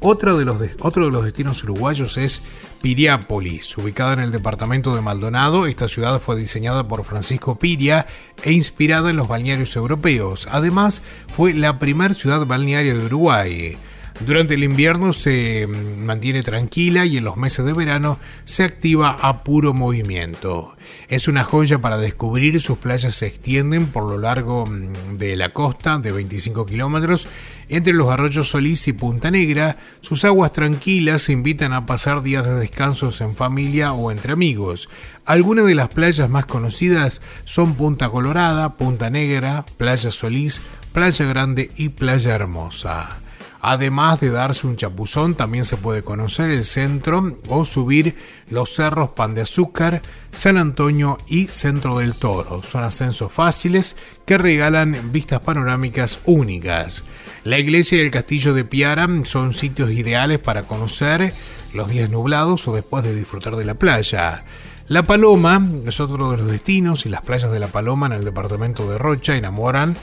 Otro de, los de los destinos uruguayos es Piriápolis, ubicada en el departamento de Maldonado. Esta ciudad fue diseñada por Francisco Piria e inspirada en los balnearios europeos. Además, fue la primera ciudad balnearia de Uruguay. Durante el invierno se mantiene tranquila y en los meses de verano se activa a puro movimiento. Es una joya para descubrir, sus playas se extienden por lo largo mm, de la costa de 25 kilómetros entre los arroyos Solís y Punta Negra. Sus aguas tranquilas invitan a pasar días de descansos en familia o entre amigos. Algunas de las playas más conocidas son Punta Colorada, Punta Negra, Playa Solís, Playa Grande y Playa Hermosa. Además de darse un chapuzón, también se puede conocer el centro o subir los cerros Pan de Azúcar, San Antonio y Centro del Toro. Son ascensos fáciles que regalan vistas panorámicas únicas. La iglesia y el castillo de Piara son sitios ideales para conocer los días nublados o después de disfrutar de la playa. La Paloma es otro de los destinos y las playas de La Paloma en el departamento de Rocha enamoran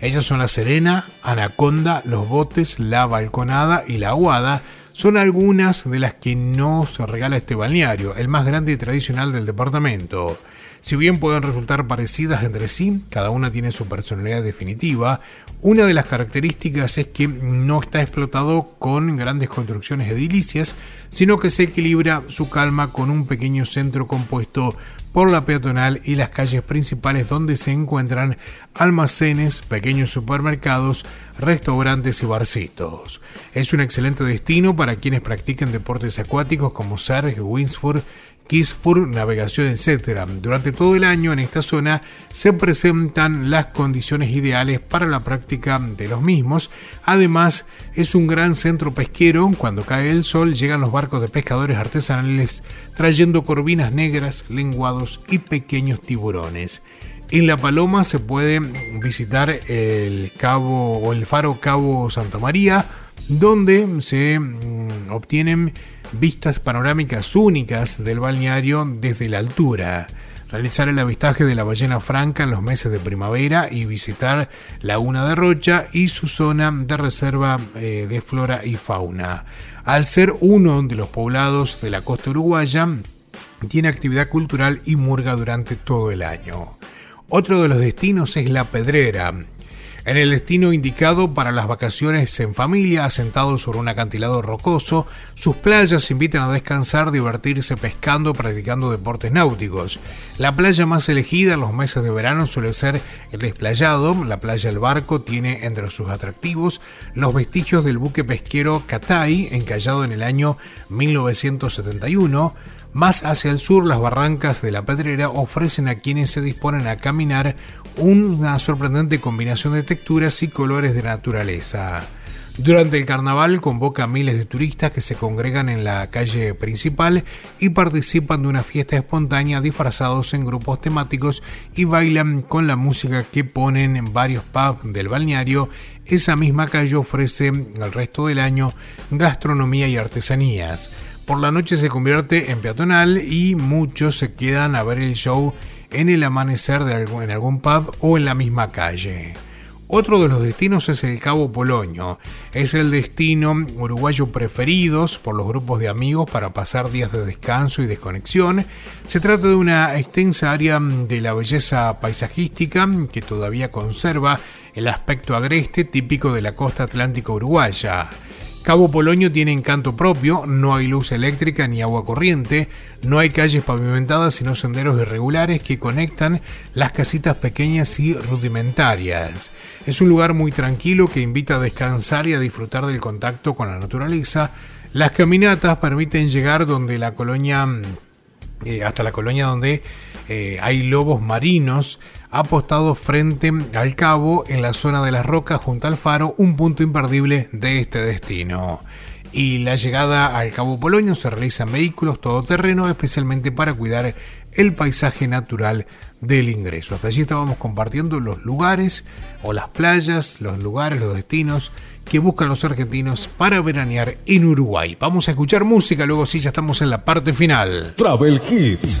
ellas son la Serena, Anaconda, Los Botes, La Balconada y La Aguada. Son algunas de las que nos regala este balneario, el más grande y tradicional del departamento. Si bien pueden resultar parecidas entre sí, cada una tiene su personalidad definitiva, una de las características es que no está explotado con grandes construcciones edilicias, sino que se equilibra su calma con un pequeño centro compuesto por la peatonal y las calles principales donde se encuentran almacenes, pequeños supermercados, restaurantes y barcitos. Es un excelente destino para quienes practican deportes acuáticos como surf, windsurf, Kisfur, navegación, etc. Durante todo el año en esta zona se presentan las condiciones ideales para la práctica de los mismos. Además, es un gran centro pesquero. Cuando cae el sol, llegan los barcos de pescadores artesanales trayendo corvinas negras, lenguados y pequeños tiburones. En La Paloma se puede visitar el cabo o el faro Cabo Santa María, donde se mm, obtienen vistas panorámicas únicas del balneario desde la altura, realizar el avistaje de la ballena franca en los meses de primavera y visitar Laguna de Rocha y su zona de reserva eh, de flora y fauna. Al ser uno de los poblados de la costa uruguaya, tiene actividad cultural y murga durante todo el año. Otro de los destinos es La Pedrera, en el destino indicado para las vacaciones en familia, asentado sobre un acantilado rocoso, sus playas invitan a descansar, divertirse pescando, practicando deportes náuticos. La playa más elegida en los meses de verano suele ser el desplayado. La playa del Barco tiene entre sus atractivos los vestigios del buque pesquero Catay, encallado en el año 1971 Más hacia el sur, las barrancas de la Pedrera ofrecen a quienes se disponen a caminar una sorprendente combinación de texturas y colores de naturaleza. Durante el carnaval convoca a miles de turistas que se congregan en la calle principal y participan de una fiesta espontánea disfrazados en grupos temáticos y bailan con la música que ponen en varios pubs del balneario. Esa misma calle ofrece el resto del año gastronomía y artesanías. Por la noche se convierte en peatonal y muchos se quedan a ver el show en el amanecer de en algún pub o en la misma calle. Otro de los destinos es el Cabo Polonio. Es el destino uruguayo preferidos por los grupos de amigos para pasar días de descanso y desconexión. Se trata de una extensa área de la belleza paisajística que todavía conserva el aspecto agreste típico de la costa atlántica uruguaya. Cabo Polonio tiene encanto propio, no hay luz eléctrica ni agua corriente, no hay calles pavimentadas sino senderos irregulares que conectan las casitas pequeñas y rudimentarias. Es un lugar muy tranquilo que invita a descansar y a disfrutar del contacto con la naturaleza. Las caminatas permiten llegar donde la colonia, eh, hasta la colonia donde eh, hay lobos marinos, apostado frente al cabo en la zona de las rocas junto al faro, un punto imperdible de este destino. Y la llegada al Cabo Polonio se realiza en vehículos todoterreno, especialmente para cuidar el paisaje natural del ingreso. Hasta allí estábamos compartiendo los lugares o las playas, los lugares, los destinos que buscan los argentinos para veranear en Uruguay. Vamos a escuchar música, luego sí ya estamos en la parte final. Travel Hits.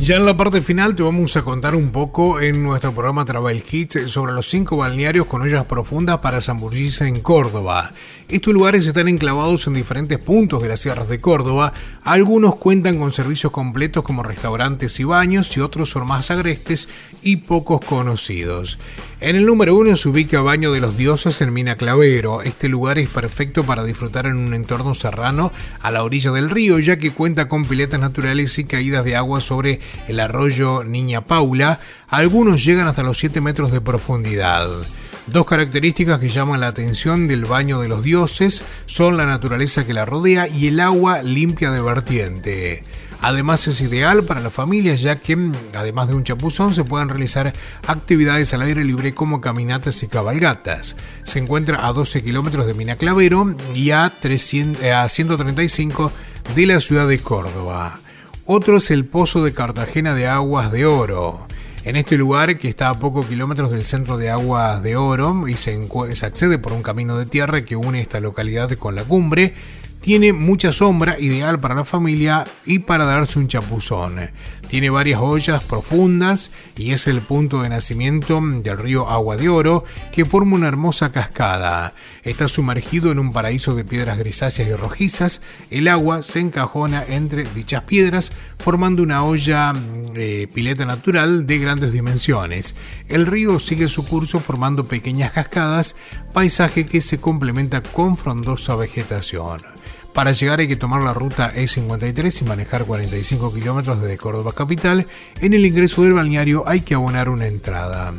Ya en la parte final te vamos a contar un poco en nuestro programa Travel Hits sobre los cinco balnearios con ollas profundas para zambullirse en Córdoba. Estos lugares están enclavados en diferentes puntos de las sierras de Córdoba. Algunos cuentan con servicios completos como restaurantes y baños y otros son más agrestes y pocos conocidos. En el número uno se ubica Baño de los Dioses en Mina Clavero. Este lugar es perfecto para disfrutar en un entorno serrano a la orilla del río, ya que cuenta con piletas naturales y caídas de agua sobre el arroyo Niña Paula. Algunos llegan hasta los 7 metros de profundidad. Dos características que llaman la atención del baño de los dioses son la naturaleza que la rodea y el agua limpia de vertiente. Además es ideal para las familias ya que además de un chapuzón se pueden realizar actividades al aire libre como caminatas y cabalgatas. Se encuentra a 12 kilómetros de Mina Clavero y a, 300, eh, a 135 de la ciudad de Córdoba. Otro es el Pozo de Cartagena de Aguas de Oro. En este lugar, que está a pocos kilómetros del centro de Aguas de Oro y se, se accede por un camino de tierra que une esta localidad con la cumbre, tiene mucha sombra, ideal para la familia y para darse un chapuzón. Tiene varias ollas profundas y es el punto de nacimiento del río Agua de Oro que forma una hermosa cascada. Está sumergido en un paraíso de piedras grisáceas y rojizas. El agua se encajona entre dichas piedras formando una olla eh, pileta natural de grandes dimensiones. El río sigue su curso formando pequeñas cascadas, paisaje que se complementa con frondosa vegetación. Para llegar hay que tomar la ruta E53 y manejar 45 kilómetros desde Córdoba capital. En el ingreso del balneario hay que abonar una entrada.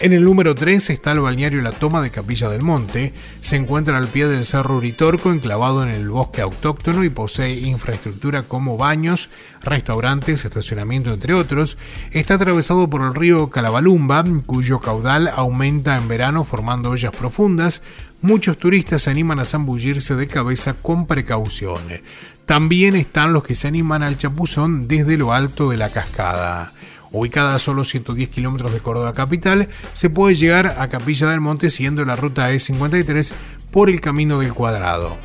En el número 3 está el balneario La Toma de Capilla del Monte. Se encuentra al pie del Cerro Uritorco, enclavado en el bosque autóctono y posee infraestructura como baños, restaurantes, estacionamiento, entre otros. Está atravesado por el río Calabalumba, cuyo caudal aumenta en verano formando ollas profundas. Muchos turistas se animan a zambullirse de cabeza con precaución. También están los que se animan al chapuzón desde lo alto de la cascada. Ubicada a solo 110 kilómetros de Córdoba capital, se puede llegar a Capilla del Monte siguiendo la ruta E53 por el Camino del Cuadrado.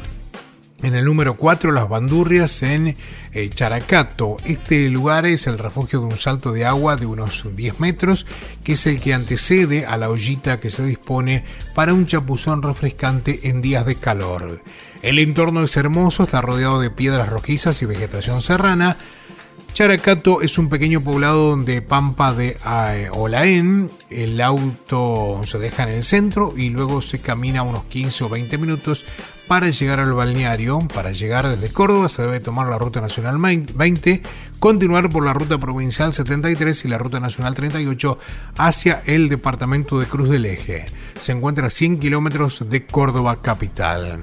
En el número 4, las bandurrias en eh, Characato. Este lugar es el refugio de un salto de agua de unos 10 metros, que es el que antecede a la ollita que se dispone para un chapuzón refrescante en días de calor. El entorno es hermoso, está rodeado de piedras rojizas y vegetación serrana. Characato es un pequeño poblado donde Pampa de eh, Olaén, el auto se deja en el centro y luego se camina unos 15 o 20 minutos para llegar al balneario. Para llegar desde Córdoba se debe tomar la Ruta Nacional 20, continuar por la Ruta Provincial 73 y la Ruta Nacional 38 hacia el departamento de Cruz del Eje. Se encuentra a 100 kilómetros de Córdoba capital.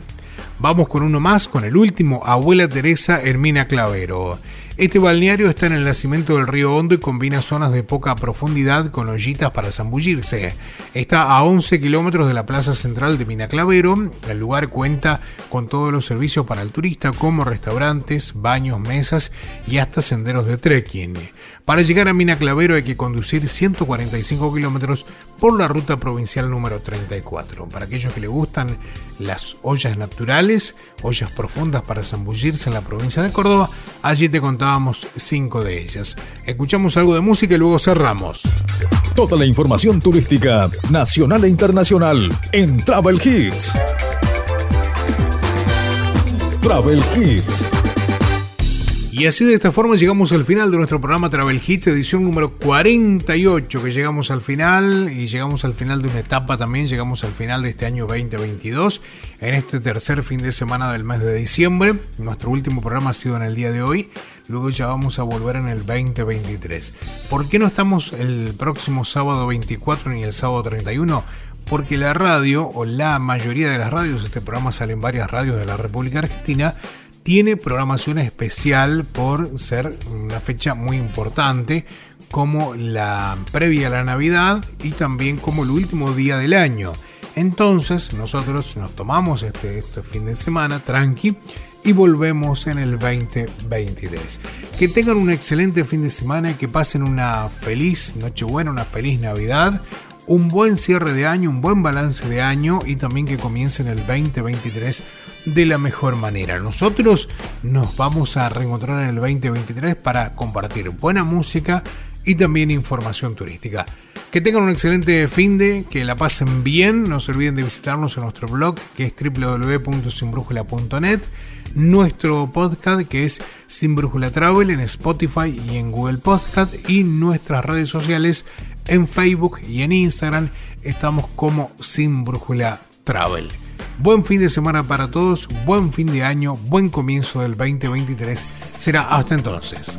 Vamos con uno más, con el último, Abuela Teresa Hermina Clavero. Este balneario está en el nacimiento del río Hondo y combina zonas de poca profundidad con ollitas para zambullirse. Está a 11 kilómetros de la plaza central de Minaclavero. El lugar cuenta con todos los servicios para el turista como restaurantes, baños, mesas y hasta senderos de trekking. Para llegar a Mina Clavero hay que conducir 145 kilómetros por la ruta provincial número 34. Para aquellos que le gustan las ollas naturales, ollas profundas para zambullirse en la provincia de Córdoba, allí te contábamos cinco de ellas. Escuchamos algo de música y luego cerramos. Toda la información turística nacional e internacional en Travel Hits. Travel Hits. Y así de esta forma llegamos al final de nuestro programa Travel Hits, edición número 48, que llegamos al final y llegamos al final de una etapa también, llegamos al final de este año 2022, en este tercer fin de semana del mes de diciembre. Nuestro último programa ha sido en el día de hoy. luego ya vamos a volver en el 2023. ¿Por qué no estamos el próximo sábado 24 ni el sábado 31? Porque la radio, o la mayoría de las radios, este programa sale en varias radios de la República Argentina, tiene programación especial por ser una fecha muy importante como la previa a la Navidad y también como el último día del año. Entonces nosotros nos tomamos este, este fin de semana tranqui y volvemos en el 2023. Que tengan un excelente fin de semana que pasen una feliz Nochebuena, una feliz Navidad, un buen cierre de año, un buen balance de año y también que comiencen el 2023 de la mejor manera. Nosotros nos vamos a reencontrar en el 2023 para compartir buena música y también información turística. Que tengan un excelente fin de, que la pasen bien. No se olviden de visitarnos en nuestro blog que es www.sinbrújula.net. Nuestro podcast que es Sin Brújula Travel en Spotify y en Google Podcast. Y nuestras redes sociales en Facebook y en Instagram estamos como Sin Brújula Travel. Buen fin de semana para todos, buen fin de año, buen comienzo del 2023. Será hasta entonces.